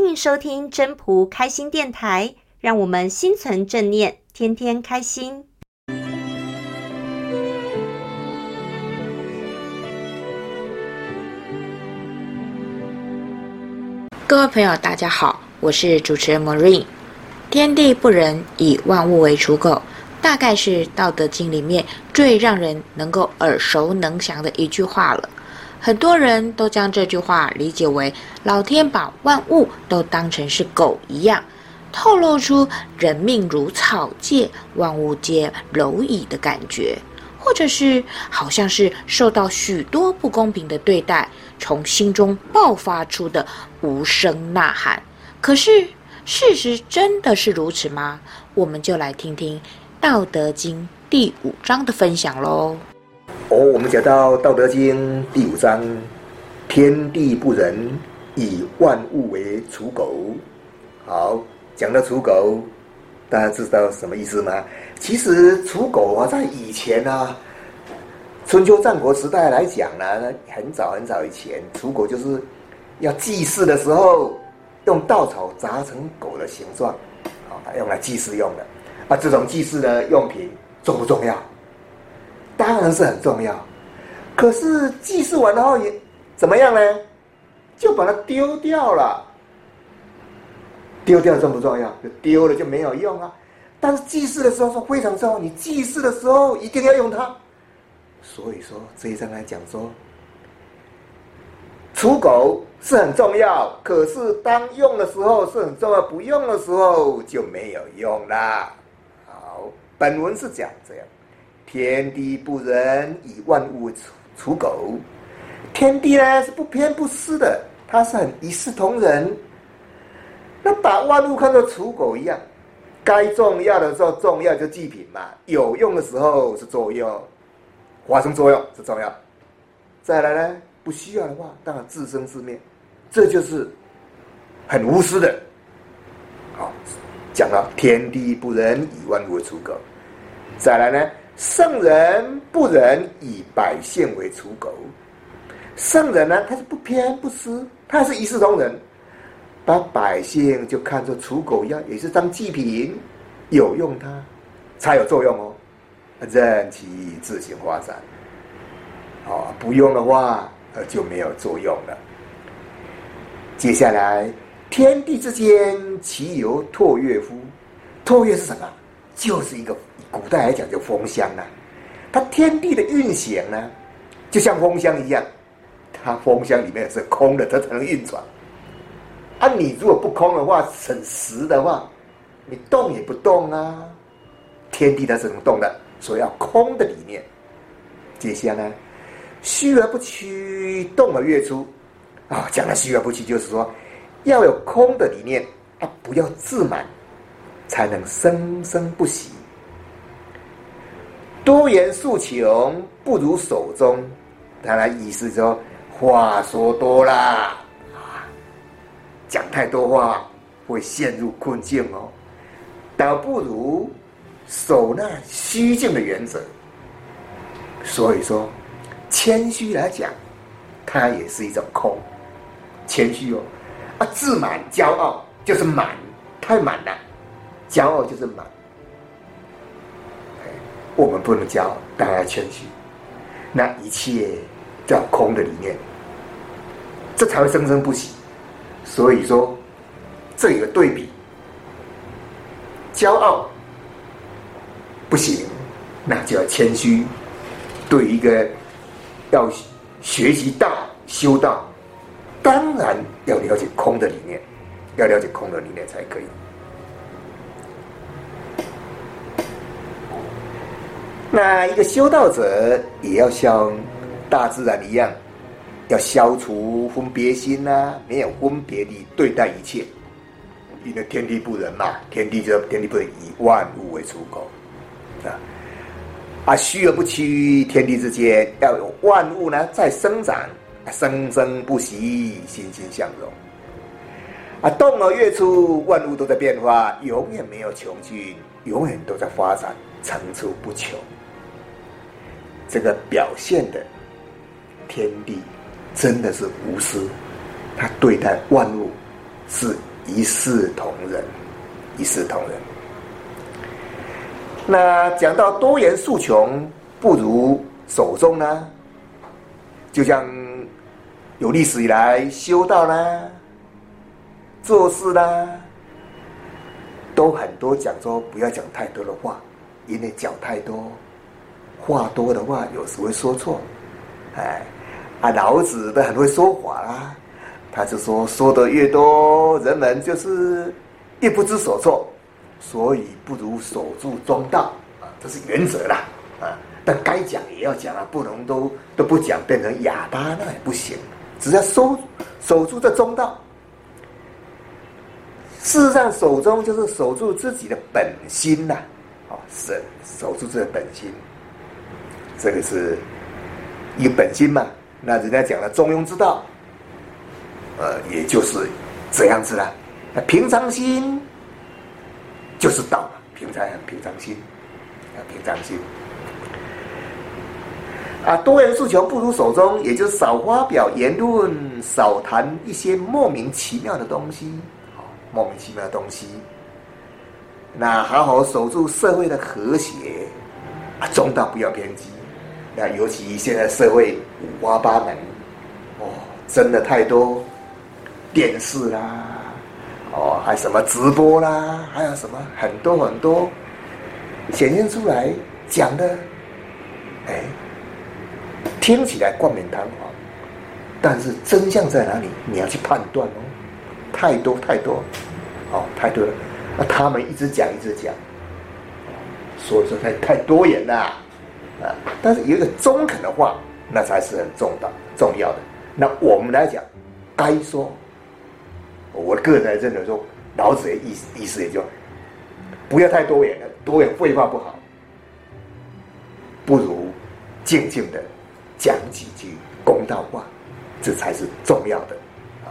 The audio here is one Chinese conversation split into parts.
欢迎收听真朴开心电台，让我们心存正念，天天开心。各位朋友，大家好，我是主持人 Marine。天地不仁，以万物为刍狗，大概是《道德经》里面最让人能够耳熟能详的一句话了。很多人都将这句话理解为老天把万物都当成是狗一样，透露出人命如草芥，万物皆蝼蚁的感觉，或者是好像是受到许多不公平的对待，从心中爆发出的无声呐喊。可是事实真的是如此吗？我们就来听听《道德经》第五章的分享喽。哦，我们讲到《道德经》第五章，天地不仁，以万物为刍狗。好，讲到刍狗，大家知道什么意思吗？其实刍狗啊，在以前啊，春秋战国时代来讲呢，很早很早以前，刍狗就是要祭祀的时候，用稻草扎成狗的形状，啊，用来祭祀用的。啊，这种祭祀的用品重不重要？当然是很重要，可是祭祀完后也怎么样呢？就把它丢掉了。丢掉重不重要？就丢了就没有用啊。但是祭祀的时候是非常重要，你祭祀的时候一定要用它。所以说这一章来讲说，刍狗是很重要，可是当用的时候是很重要，不用的时候就没有用啦。好，本文是讲这样。天地不仁，以万物为刍狗。天地呢是不偏不私的，它是很一视同仁。那把万物看作刍狗一样，该重要的时候重要就祭品嘛，有用的时候是作用，发生作用是重要。再来呢，不需要的话，当然自生自灭，这就是很无私的。好，讲到天地不仁，以万物为刍狗。再来呢？圣人不仁，以百姓为刍狗。圣人呢，他是不偏不私，他是一视同仁，把百姓就看作刍狗一样，也是当祭品，有用它才有作用哦，任其自行发展。哦，不用的话，呃，就没有作用了。接下来，天地之间，其犹唾液乎？唾液是什么？就是一个。古代来讲就风箱呢，它天地的运行呢，就像风箱一样，它风箱里面是空的，它才能运转。啊，你如果不空的话，很实的话，你动也不动啊。天地它是能动的，所以要空的理念。接下来，虚而不屈，动而越出。啊，讲了虚而不屈，就是说要有空的理念啊，不要自满，才能生生不息。多言数穷，不如守中。他的意思说，话说多了啊，讲太多话会陷入困境哦，倒不如守那虚静的原则。所以说，谦虚来讲，它也是一种空。谦虚哦，啊，自满、骄傲就是满，太满了，骄傲就是满。我们不能骄傲，当然谦虚。那一切叫空的理念，这才会生生不息。所以说，这有个对比：骄傲不行，那就要谦虚。对一个要学习道、修道，当然要了解空的理念，要了解空的理念才可以。那一个修道者也要像大自然一样，要消除分别心呐、没有分别地对待一切。因为天地不仁嘛，天地就天地不仁，以万物为刍狗啊。啊，虚而不屈，天地之间要有万物呢在生长，生生不息，欣欣向荣。啊，动而越出，万物都在变化，永远没有穷尽，永远都在发展，层出不穷。这个表现的天地真的是无私，他对待万物是一视同仁，一视同仁。那讲到多言数穷，不如守中呢？就像有历史以来修道啦、做事啦，都很多讲说不要讲太多的话，因为讲太多话多的话，有时会说错。哎，啊，老子都很会说谎啦。他就说，说的越多，人们就是越不知所措，所以不如守住中道啊，这是原则啦啊。但该讲也要讲啊，不能都都不讲，变成哑巴那也不行。只要守守住这中道，事实上守中就是守住自己的本心呐，啊，是守住这个本心，这个是一个本心嘛。那人家讲了中庸之道。呃，也就是这样子了。那平常心就是道嘛，平常很平常心，啊，平常心。啊，多言数求不如手中，也就少发表言论，少谈一些莫名其妙的东西，哦，莫名其妙的东西。那好好守住社会的和谐，啊，中道不要偏激。那尤其现在社会五花八门，哦，真的太多。电视啦，哦，还什么直播啦，还有什么很多很多显现出来讲的，哎，听起来冠冕堂皇，但是真相在哪里？你要去判断哦。太多太多，哦，太多了。那他们一直讲一直讲，所以说太太多言了啊。但是有一个中肯的话，那才是很重的重要的。那我们来讲，该说。我个人认为说，老子的意思意思也就不要太多言了，多言废话不好，不如静静的讲几句公道话，这才是重要的啊。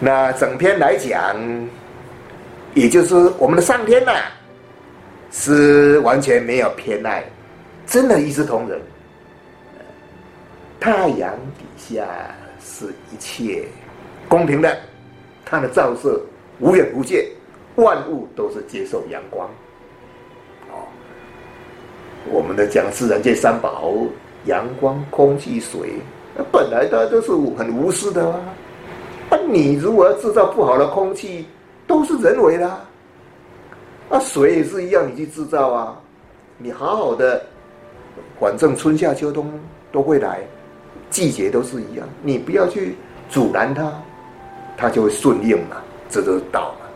那整篇来讲，也就是我们的上天呐、是完全没有偏爱，真的一视同仁，太阳底下。是一切公平的，它的照射无远无届，万物都是接受阳光。哦，我们的讲自然界三宝：阳光、空气、水，那本来大家都是很无私的啊。那你如果要制造不好的空气，都是人为的啊。那，水也是一样，你去制造啊。你好好的，反正春夏秋冬都会来。季节都是一样，你不要去阻拦它，它就会顺应嘛，这就是道嘛。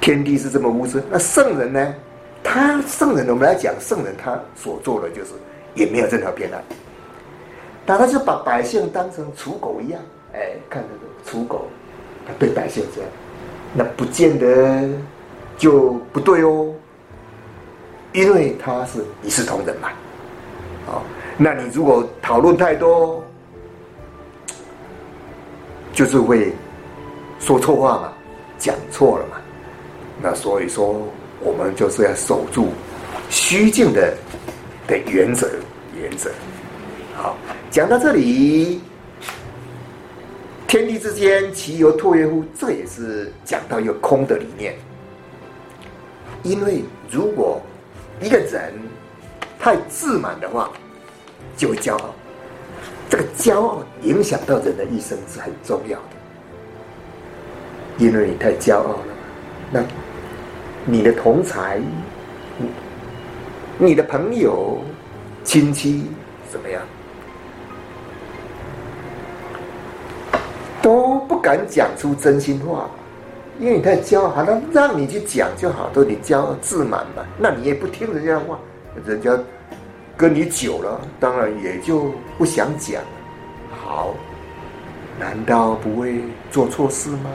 天地是这么无私，那圣人呢？他圣人，我们来讲圣人，他所做的就是也没有任何偏爱，但他就把百姓当成刍狗一样，哎，看那个刍狗，他对百姓这样，那不见得就不对哦，因为他是一视同仁嘛。好，那你如果讨论太多，就是会说错话嘛，讲错了嘛。那所以说，我们就是要守住虚静的的原则，原则。好，讲到这里，天地之间，其犹拓曰乎？这也是讲到一个空的理念。因为如果一个人，太自满的话，就会骄傲。这个骄傲影响到人的一生是很重要的，因为你太骄傲了，那你的同侪、你的朋友、亲戚怎么样，不敢讲出真心话，因为你太骄傲。他，让你去讲就好，都你骄傲自满嘛，那你也不听人家的话，人家。跟你久了，当然也就不想讲。好，难道不会做错事吗？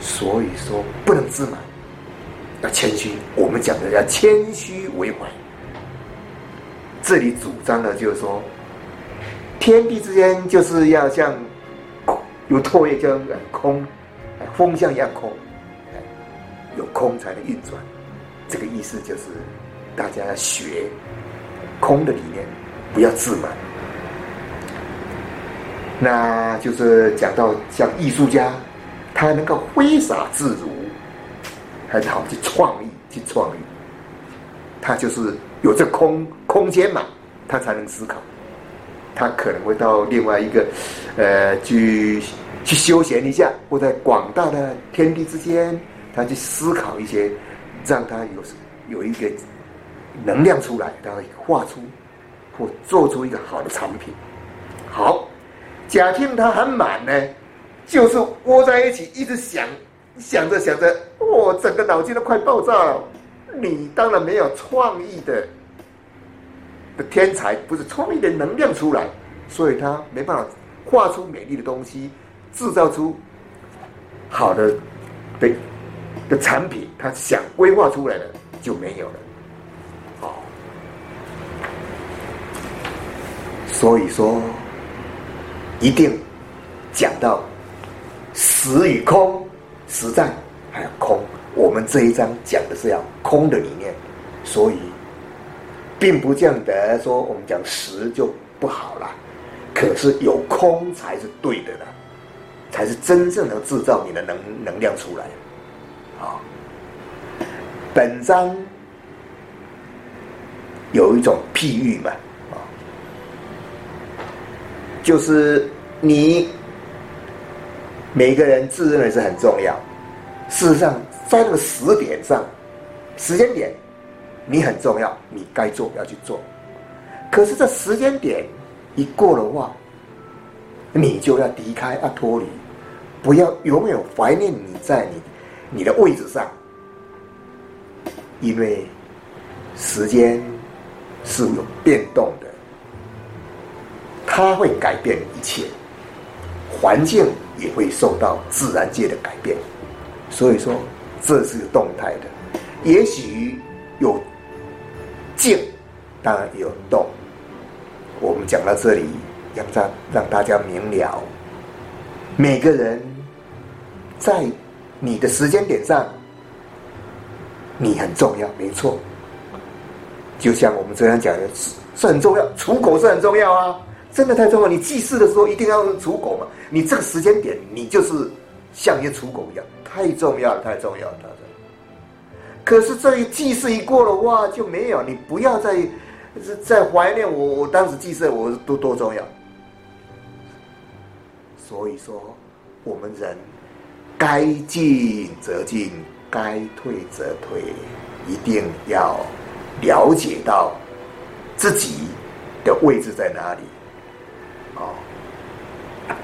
所以说不能自满，要谦虚。我们讲的要谦虚为怀。这里主张的就是说，天地之间就是要像有唾液，叫空，风向一样空，有空才能运转。这个意思就是大家要学。空的理念，不要自满。那就是讲到像艺术家，他能够挥洒自如，很好去创意，去创意，他就是有这空空间嘛，他才能思考。他可能会到另外一个，呃，去去休闲一下，或在广大的天地之间，他去思考一些，让他有有一个能量出来，他会画出或做出一个好的产品。好，假定他很满呢，就是窝在一起，一直想，想着想着，哦，整个脑筋都快爆炸了。你当然没有创意的。的天才不是创意的能量出来，所以他没办法画出美丽的东西，制造出好的的的产品。他想规划出来的就没有了。好，所以说一定讲到实与空，实在还有空。我们这一章讲的是要空的理念，所以。并不见得说我们讲实就不好了，可是有空才是对的了，才是真正能制造你的能能量出来。啊，本章有一种譬喻嘛，啊，就是你每个人自认为是很重要，事实上在那个时点上，时间点。你很重要，你该做要去做。可是这时间点一过的话，你就要离开阿脱离，不要永远怀念你在你你的位置上，因为时间是有变动的，它会改变一切，环境也会受到自然界的改变，所以说这是动态的，也许有。静，当然有动。我们讲到这里，让让让大家明了，每个人在你的时间点上，你很重要，没错。就像我们这样讲的，是很重要，刍狗是很重要啊，真的太重要。你祭祀的时候一定要用刍狗嘛，你这个时间点，你就是像一个刍狗一样，太重要了，太重要了。可是这一祭祀一过的话就没有，你不要再再怀念我，我当时祭祀我多多重要。所以说，我们人该进则进，该退则退，一定要了解到自己的位置在哪里。哦，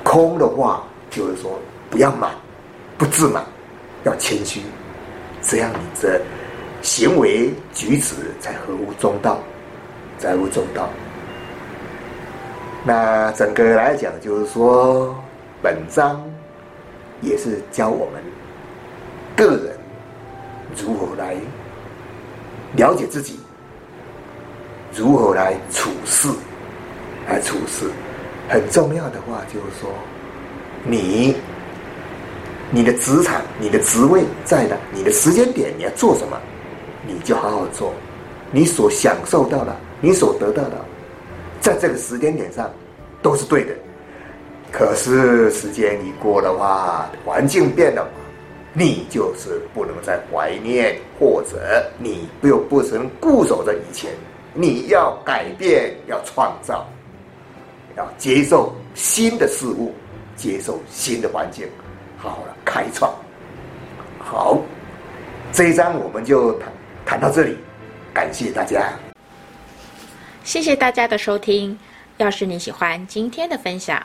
空的话就是说不要满，不自满，要谦虚。这样你的行为举止才合乎中道，才合乎中道。那整个来讲，就是说，本章也是教我们个人如何来了解自己，如何来处事，来处事。很重要的话，就是说，你。你的职场、你的职位在哪？你的时间点你要做什么，你就好好做。你所享受到的，你所得到的，在这个时间点上都是对的。可是时间一过的话，环境变了，你就是不能再怀念，或者你又不能固守在以前。你要改变，要创造，要接受新的事物，接受新的环境。好了，开创。好，这一章我们就谈谈到这里，感谢大家。谢谢大家的收听。要是你喜欢今天的分享，